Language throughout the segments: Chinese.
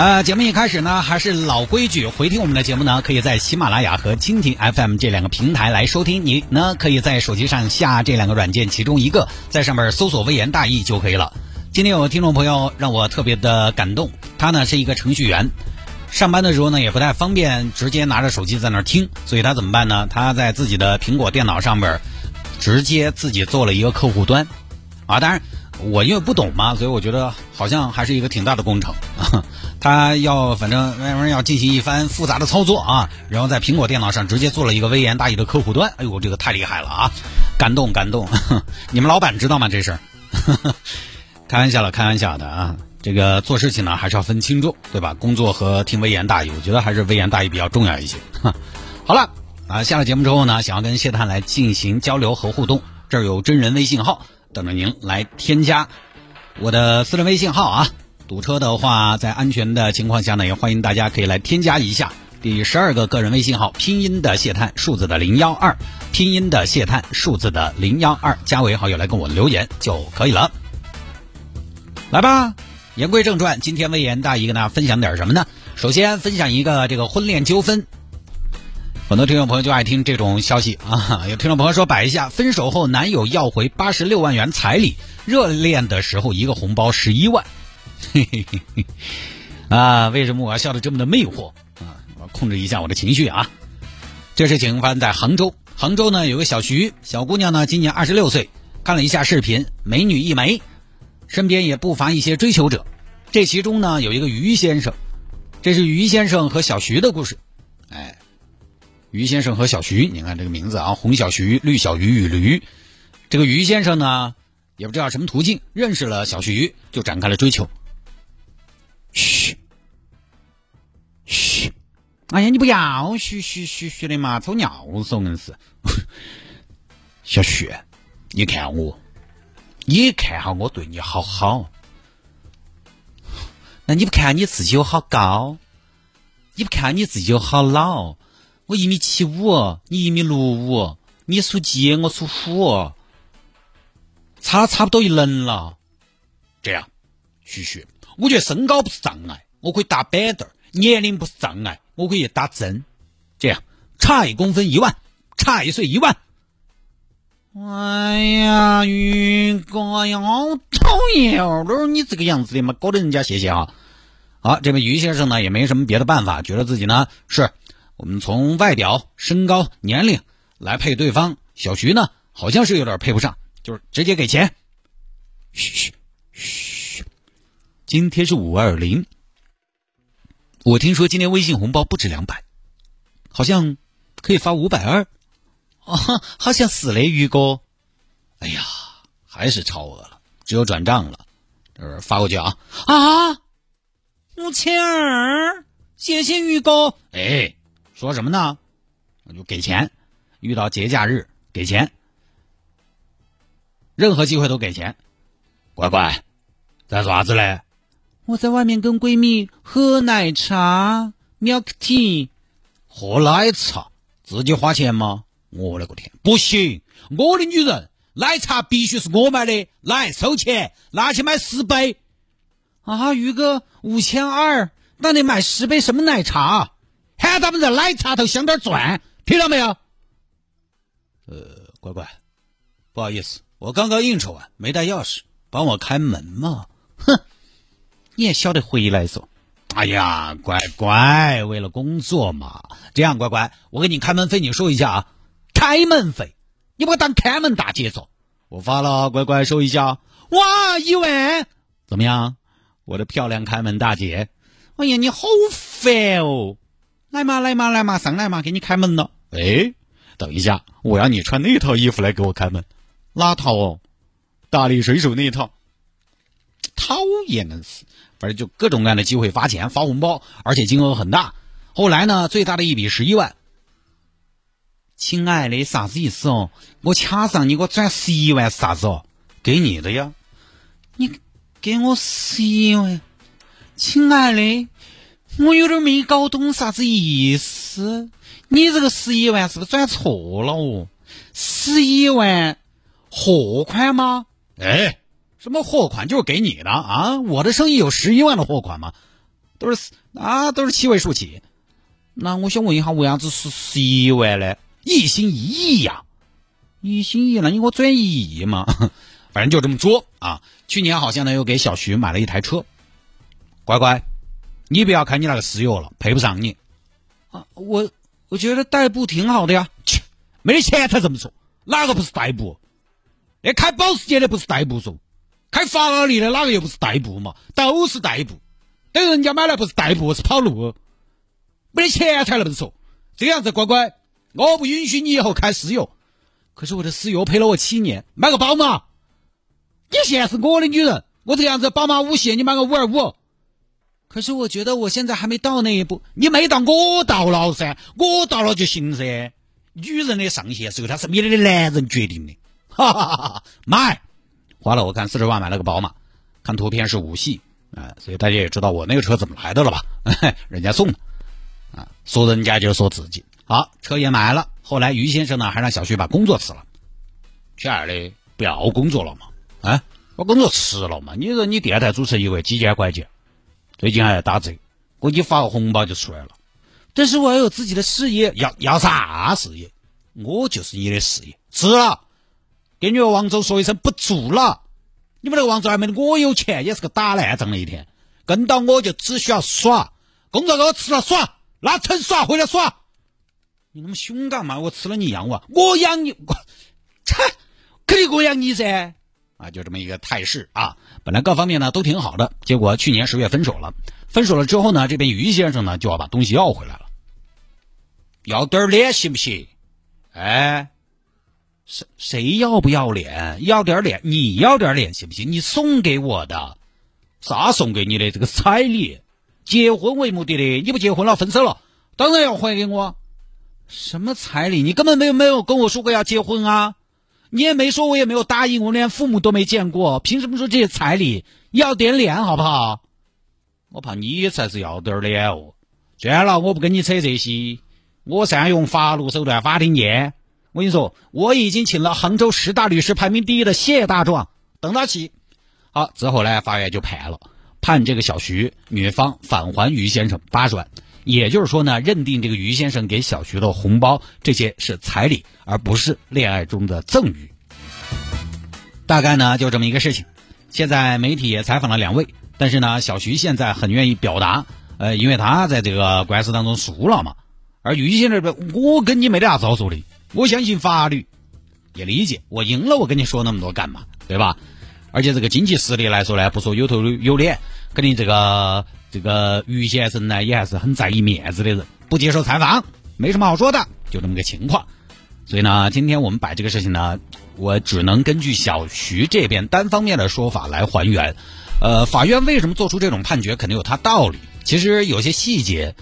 呃，节目一开始呢，还是老规矩，回听我们的节目呢，可以在喜马拉雅和蜻蜓 FM 这两个平台来收听。你呢，可以在手机上下这两个软件其中一个，在上面搜索“微言大义”就可以了。今天有听众朋友让我特别的感动，他呢是一个程序员，上班的时候呢也不太方便直接拿着手机在那听，所以他怎么办呢？他在自己的苹果电脑上面直接自己做了一个客户端，啊，当然我因为不懂嘛，所以我觉得好像还是一个挺大的工程啊。他要反正那玩意要进行一番复杂的操作啊，然后在苹果电脑上直接做了一个微言大义的客户端。哎呦，这个太厉害了啊！感动感动，你们老板知道吗？这事儿？开玩笑了，开玩笑的啊！这个做事情呢，还是要分轻重，对吧？工作和听微言大义，我觉得还是微言大义比较重要一些。好了啊，下了节目之后呢，想要跟谢探来进行交流和互动，这儿有真人微信号等着您来添加我的私人微信号啊。堵车的话，在安全的情况下呢，也欢迎大家可以来添加一下第十二个个人微信号，拼音的谢探，数字的零幺二，拼音的谢探，数字的零幺二，加为好友来跟我留言就可以了。来吧，言归正传，今天微言大义跟大家分享点什么呢？首先分享一个这个婚恋纠纷，很多听众朋友就爱听这种消息啊。有听众朋友说摆一下，分手后男友要回八十六万元彩礼，热恋的时候一个红包十一万。嘿嘿嘿，啊，为什么我要笑得这么的魅惑啊？我控制一下我的情绪啊。这事情发生在杭州，杭州呢有个小徐小姑娘呢，今年二十六岁，看了一下视频，美女一枚，身边也不乏一些追求者。这其中呢有一个于先生，这是于先生和小徐的故事。哎，于先生和小徐，你看这个名字啊，红小徐，绿小鱼与驴。这个于先生呢，也不知道什么途径认识了小徐，就展开了追求。嘘，嘘，哎呀，你不要嘘嘘嘘嘘的嘛，抽尿嗦硬是。小徐，你看我，你看哈我对你好好，那你不看你自己有好高？你不看你自己有好老？我一米七五，你一米六五，你属鸡，我属虎，差差不多一轮了。这样，旭旭。我觉得身高不是障碍，我可以打板凳；年龄不是障碍，我可以打针。这样差一公分一万，差一岁一万。哎呀，于哥呀，好讨厌哦！都是你这个样子的嘛，搞得人家谢谢啊。好，这位于先生呢也没什么别的办法，觉得自己呢是我们从外表、身高、年龄来配对方。小徐呢好像是有点配不上，就是直接给钱。嘘嘘嘘。今天是五二零，我听说今天微信红包不止两百，好像可以发五百二，哦，好像是嘞，于哥。哎呀，还是超额了，只有转账了，呃，发过去啊啊，五千二，谢谢于哥。哎，说什么呢？那就给钱，遇到节假日给钱，任何机会都给钱。乖乖，在做啥子嘞？我在外面跟闺蜜喝奶茶，milk tea，喝奶茶，自己花钱吗？我勒个天，不行！我的女人，奶茶必须是我买的，来收钱，拿去买十杯。啊，宇哥，五千二，那得买十杯什么奶茶？喊他们在奶茶头镶点钻，听到没有？呃，乖乖，不好意思，我刚刚应酬完，没带钥匙，帮我开门嘛。哼。你也晓得回来嗦。哎呀，乖乖，为了工作嘛。这样，乖乖，我给你开门费，你收一下啊。开门费，你把我当开门大姐嗦。我发了，乖乖收一下。哇，一万，怎么样？我的漂亮开门大姐。哎呀，你好烦哦。来嘛，来嘛，来嘛，上来嘛，给你开门了。哎，等一下，我要你穿那套衣服来给我开门。哪套哦？大力水手那一套。讨厌的是。反正就各种各样的机会发钱发红包，而且金额很大后来呢，最大的一笔十一万。亲爱的，啥子意思哦？我卡上你给我转十一万是啥子哦？给你的呀。你给我十一万，亲爱的，我有点没搞懂啥子意思。你这个十一万是不是转错了哦？十一万货款吗？哎，什么货款？就是给你的啊！我的生意有十一万的货款吗？都是啊，都是七位数起。那我想问一下，为啥子是十一万呢？一心一意呀，一心一意，那你给我转一亿嘛？反正就这么作啊。去年好像呢，又给小徐买了一台车。乖乖，你不要开你那个私有了，配不上你。啊，我我觉得代步挺好的呀。切，没得钱才这么说，哪个不是代步？那开保时捷的不是代步嗦，开法拉利的哪个又不是代步嘛？都是代步。等人家买来不是代步，是跑路。没得钱才那么说。这样子，乖乖。我不允许你以后开私有，可是我的私有陪了我七年，买个宝马。你现在是我的女人，我这样子宝马五系，你买个五二五。可是我觉得我现在还没到那一步，你没到，我到了噻，我到了就行噻。女人的上限是由她身边的男人决定的。哈哈哈哈！买，花了我看四十万买了个宝马，看图片是五系，啊，所以大家也知道我那个车怎么来的了吧？人家送的，啊，说人家就说自己。好，车也买了。后来于先生呢，还让小徐把工作辞了。亲爱的，不要工作了嘛？啊，把工作辞了嘛？你说你电台主持一位几千块钱，最近还要打折，我给你发个红包就出来了。但是我要有自己的事业，要要啥事业？我就是你的事业。辞了，给你王总说一声不做了。你们那个王总还没我有钱，也是个打烂仗的一天。跟到我就只需要耍，工作给我吃了耍，拿成耍回来耍。你那么凶干嘛？我吃了你养我，我养你，我，切，肯定我养你噻！啊，就这么一个态势啊。本来各方面呢都挺好的，结果去年十月分手了。分手了之后呢，这边于先生呢就要把东西要回来了。要点脸行不行？哎，谁谁要不要脸？要点脸，你要点脸行不行？你送给我的，啥送给你的？这个彩礼，结婚为目的的，你不结婚了，分手了，当然要还给我。什么彩礼？你根本没有没有跟我说过要结婚啊！你也没说，我也没有答应，我连父母都没见过，凭什么说这些彩礼？要点脸好不好？我怕你才是要点脸哦！算了，我不跟你扯这些，我善用法律手段，法庭见。我跟你说，我已经请了杭州十大律师排名第一的谢大壮，等他起。好，之后呢，法院就判了，判这个小徐女方返还于先生八十万。也就是说呢，认定这个于先生给小徐的红包这些是彩礼，而不是恋爱中的赠与。大概呢就这么一个事情。现在媒体也采访了两位，但是呢，小徐现在很愿意表达，呃，因为他在这个官司当中输了嘛。而于先生这边，我跟你没得啥子好说的，我相信法律，也理解我赢了，我跟你说那么多干嘛，对吧？而且这个经济实力来说呢，不说有头有脸，肯定这个。这个于先生呢，也还是很在意面子的人，不接受采访，没什么好说的，就这么个情况。所以呢，今天我们把这个事情呢，我只能根据小徐这边单方面的说法来还原。呃，法院为什么做出这种判决，肯定有他道理。其实有些细节，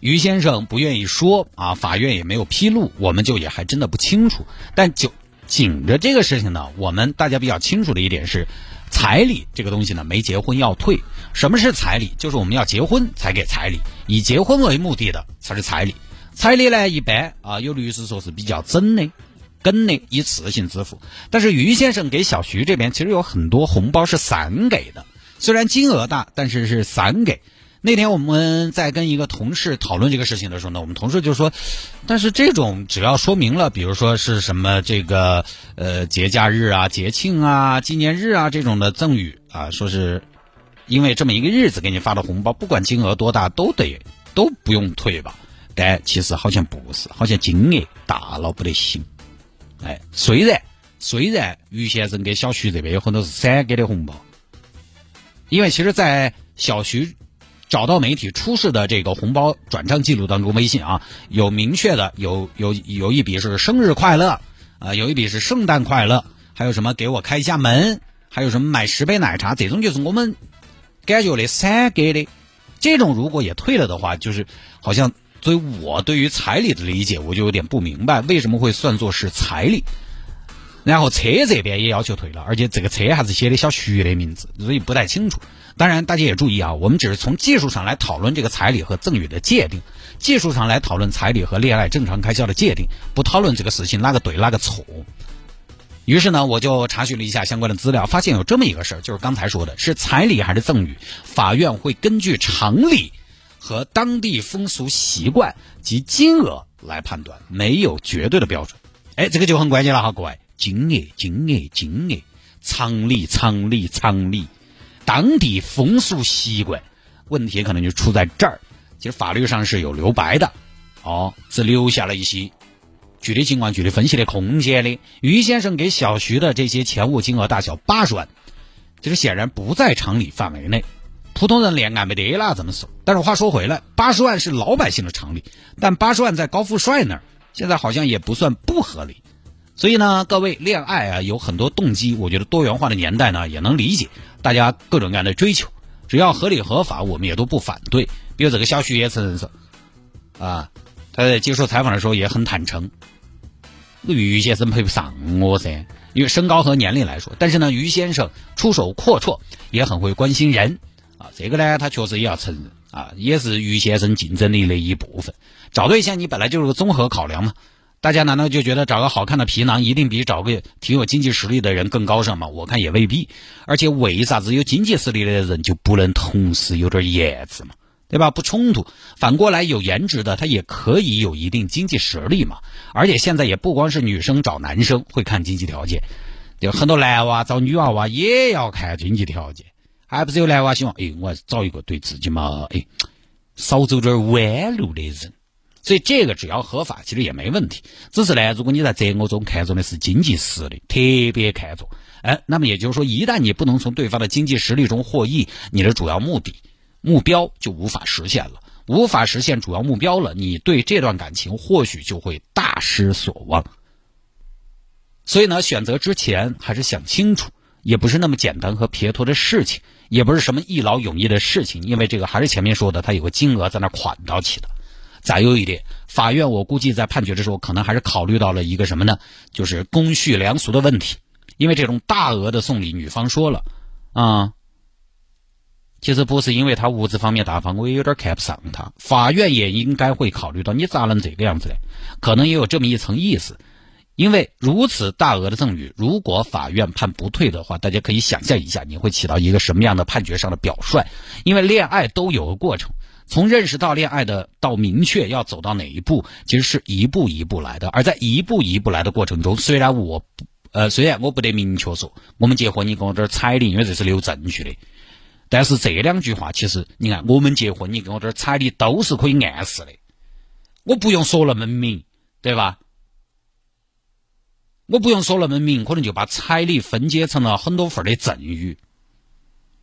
于先生不愿意说啊，法院也没有披露，我们就也还真的不清楚。但就紧着这个事情呢，我们大家比较清楚的一点是。彩礼这个东西呢，没结婚要退。什么是彩礼？就是我们要结婚才给彩礼，以结婚为目的的才是彩礼。彩礼呢，一般啊，有律师说是比较真的、跟的，一次性支付。但是于先生给小徐这边其实有很多红包是散给的，虽然金额大，但是是散给。那天我们在跟一个同事讨论这个事情的时候呢，我们同事就说：“但是这种只要说明了，比如说是什么这个呃节假日啊、节庆啊、纪念日啊这种的赠与啊，说是因为这么一个日子给你发的红包，不管金额多大都得都不用退吧？但其实好像不是，好像金额大了不得行。哎，虽然虽然于先生给小徐这边有很多是散给的红包，因为其实，在小徐。找到媒体出示的这个红包转账记录当中，微信啊有明确的有有有一笔是生日快乐啊，有一笔是圣诞快乐，还有什么给我开一下门，还有什么买十杯奶茶，这种就是我们感觉的散给的。这种如果也退了的话，就是好像所以我对于彩礼的理解，我就有点不明白，为什么会算作是彩礼？然后车这边也要求退了，而且这个车还是写的小徐的名字，所以不太清楚。当然，大家也注意啊，我们只是从技术上来讨论这个彩礼和赠与的界定，技术上来讨论彩礼和恋爱正常开销的界定，不讨论这个事情哪个对哪个错。于是呢，我就查询了一下相关的资料，发现有这么一个事儿，就是刚才说的是彩礼还是赠与，法院会根据常理和当地风俗习惯及金额来判断，没有绝对的标准。哎，这个就很关键了哈，各位。金额，金额，金额，常理，常理，常理，当地风俗习惯，问题可能就出在这儿。其实法律上是有留白的，哦，是留下了一些具体情况、具体分析的空间的。于先生给小徐的这些钱物金额大小八十万，其实显然不在常理范围内。普通人连俺没得啦，怎么说。但是话说回来，八十万是老百姓的常理，但八十万在高富帅那儿，现在好像也不算不合理。所以呢，各位恋爱啊，有很多动机。我觉得多元化的年代呢，也能理解大家各种各样的追求，只要合理合法，我们也都不反对。比如这个小徐也承认说，啊，他在接受采访的时候也很坦诚，于先生配不上我噻，因为身高和年龄来说。但是呢，于先生出手阔绰，也很会关心人啊。这个呢，他确实也要承认啊，也是于先生竞争力的一部分。找对象，你本来就是个综合考量嘛。大家难道就觉得找个好看的皮囊一定比找个挺有经济实力的人更高尚吗？我看也未必。而且为啥子有经济实力的人就不能同时有点颜值嘛？对吧？不冲突。反过来有颜值的他也可以有一定经济实力嘛？而且现在也不光是女生找男生会看经济条件，就很多男娃找女娃娃也要看经济条件。还不是有男娃希望，哎，我找一个对自己嘛，哎，少走点弯路的人。所以这个只要合法，其实也没问题。只是呢，如果你在择偶中看中的是经济实力，特别看重，哎，那么也就是说，一旦你不能从对方的经济实力中获益，你的主要目的、目标就无法实现了。无法实现主要目标了，你对这段感情或许就会大失所望。所以呢，选择之前还是想清楚，也不是那么简单和撇脱的事情，也不是什么一劳永逸的事情，因为这个还是前面说的，它有个金额在那款到起的。再有一点，法院我估计在判决的时候，可能还是考虑到了一个什么呢？就是公序良俗的问题。因为这种大额的送礼，女方说了，啊，其实不是因为他物质方面大方，我也有点看不上他。法院也应该会考虑到，你咋能这个样子呢？可能也有这么一层意思。因为如此大额的赠与，如果法院判不退的话，大家可以想象一下，你会起到一个什么样的判决上的表率？因为恋爱都有个过程。从认识到恋爱的到明确要走到哪一步，其实是一步一步来的。而在一步一步来的过程中，虽然我，呃，虽然我不得明确说我们结婚你给我点彩礼，因为这是留证据的。但是这两句话，其实你看，我们结婚你给我点彩礼，都是可以暗示的。我不用说那么明，对吧？我不用说那么明，可能就把彩礼分解成了很多份的赠与。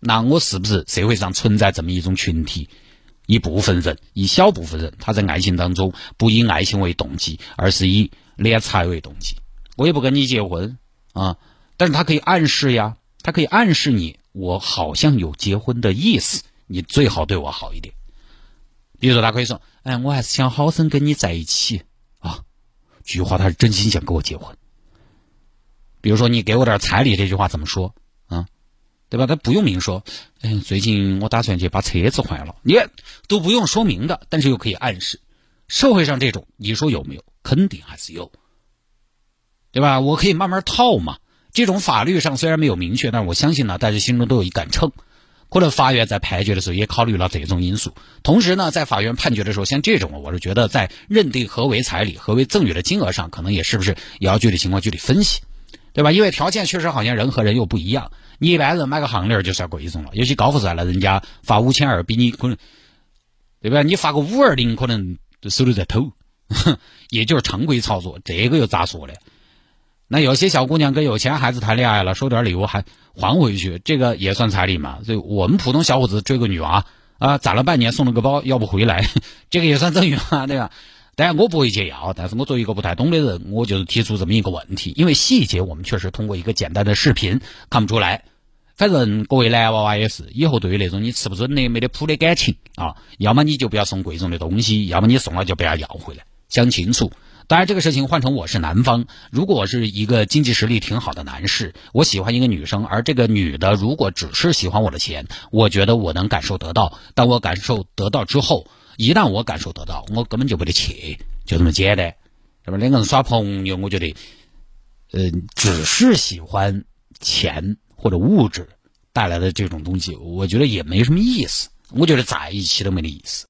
那我是不是社会上存在这么一种群体？一部分人，一小部分人，他在爱情当中不以爱情为动机，而是以敛财为动机。我也不跟你结婚啊，但是他可以暗示呀，他可以暗示你，我好像有结婚的意思，你最好对我好一点。比如说，他可以说：“哎，我还是想好生跟你在一起啊。”菊花他是真心想跟我结婚。比如说，你给我点彩礼，这句话怎么说？对吧？他不用明说，嗯，最近我打算去把车子换了，你都不用说明的，但是又可以暗示。社会上这种，你说有没有？肯定还是有，对吧？我可以慢慢套嘛。这种法律上虽然没有明确，但是我相信呢，大家心中都有一杆秤。可能法院在判决的时候也考虑了这种因素。同时呢，在法院判决的时候，像这种，我是觉得在认定何为彩礼、何为赠与的金额上，可能也是不是也要具体情况具体分析，对吧？因为条件确实好像人和人又不一样。你一般人买个项链就算贵重了，有些高富帅了，人家发五千二，比你可能，对吧？你发个五二零，可能手里在偷，也就是常规操作。这个又咋说呢？那有些小姑娘跟有钱孩子谈恋爱了，收点礼物还还回去，这个也算彩礼嘛？所以我们普通小伙子追个女娃啊，攒了半年送了个包，要不回来，这个也算赠与嘛，对吧？当然我不会去要，但是我作为一个不太懂的人，我就是提出这么一个问题，因为细节我们确实通过一个简单的视频看不出来。反正各位男娃娃也是，以后对于那种你吃不准的、没得谱的感情啊，要么你就不要送贵重的东西，要么你送了就不要要回来，想清楚。当然，这个事情换成我是男方，如果是一个经济实力挺好的男士，我喜欢一个女生，而这个女的如果只是喜欢我的钱，我觉得我能感受得到。当我感受得到之后，一旦我感受得到，我根本就不得去，就这么简单。那么两个人耍朋友，我觉得，呃，只是喜欢钱。或者物质带来的这种东西，我觉得也没什么意思。我觉得在一起都没得意思。